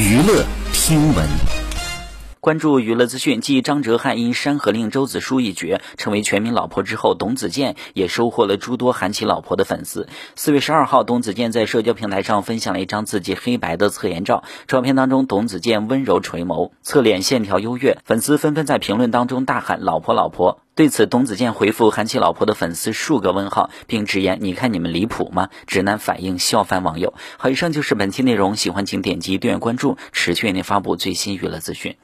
娱乐听闻。关注娱乐资讯，继张哲瀚因《山河令》周子舒一角成为全民老婆之后，董子健也收获了诸多韩其老婆的粉丝。四月十二号，董子健在社交平台上分享了一张自己黑白的侧颜照，照片当中，董子健温柔垂眸，侧脸线条优越，粉丝纷纷在评论当中大喊“老婆老婆”。对此，董子健回复韩其老婆的粉丝数个问号，并直言：“你看你们离谱吗？”直男反应笑翻网友。好，以上就是本期内容，喜欢请点击订阅关注，持续为您发布最新娱乐资讯。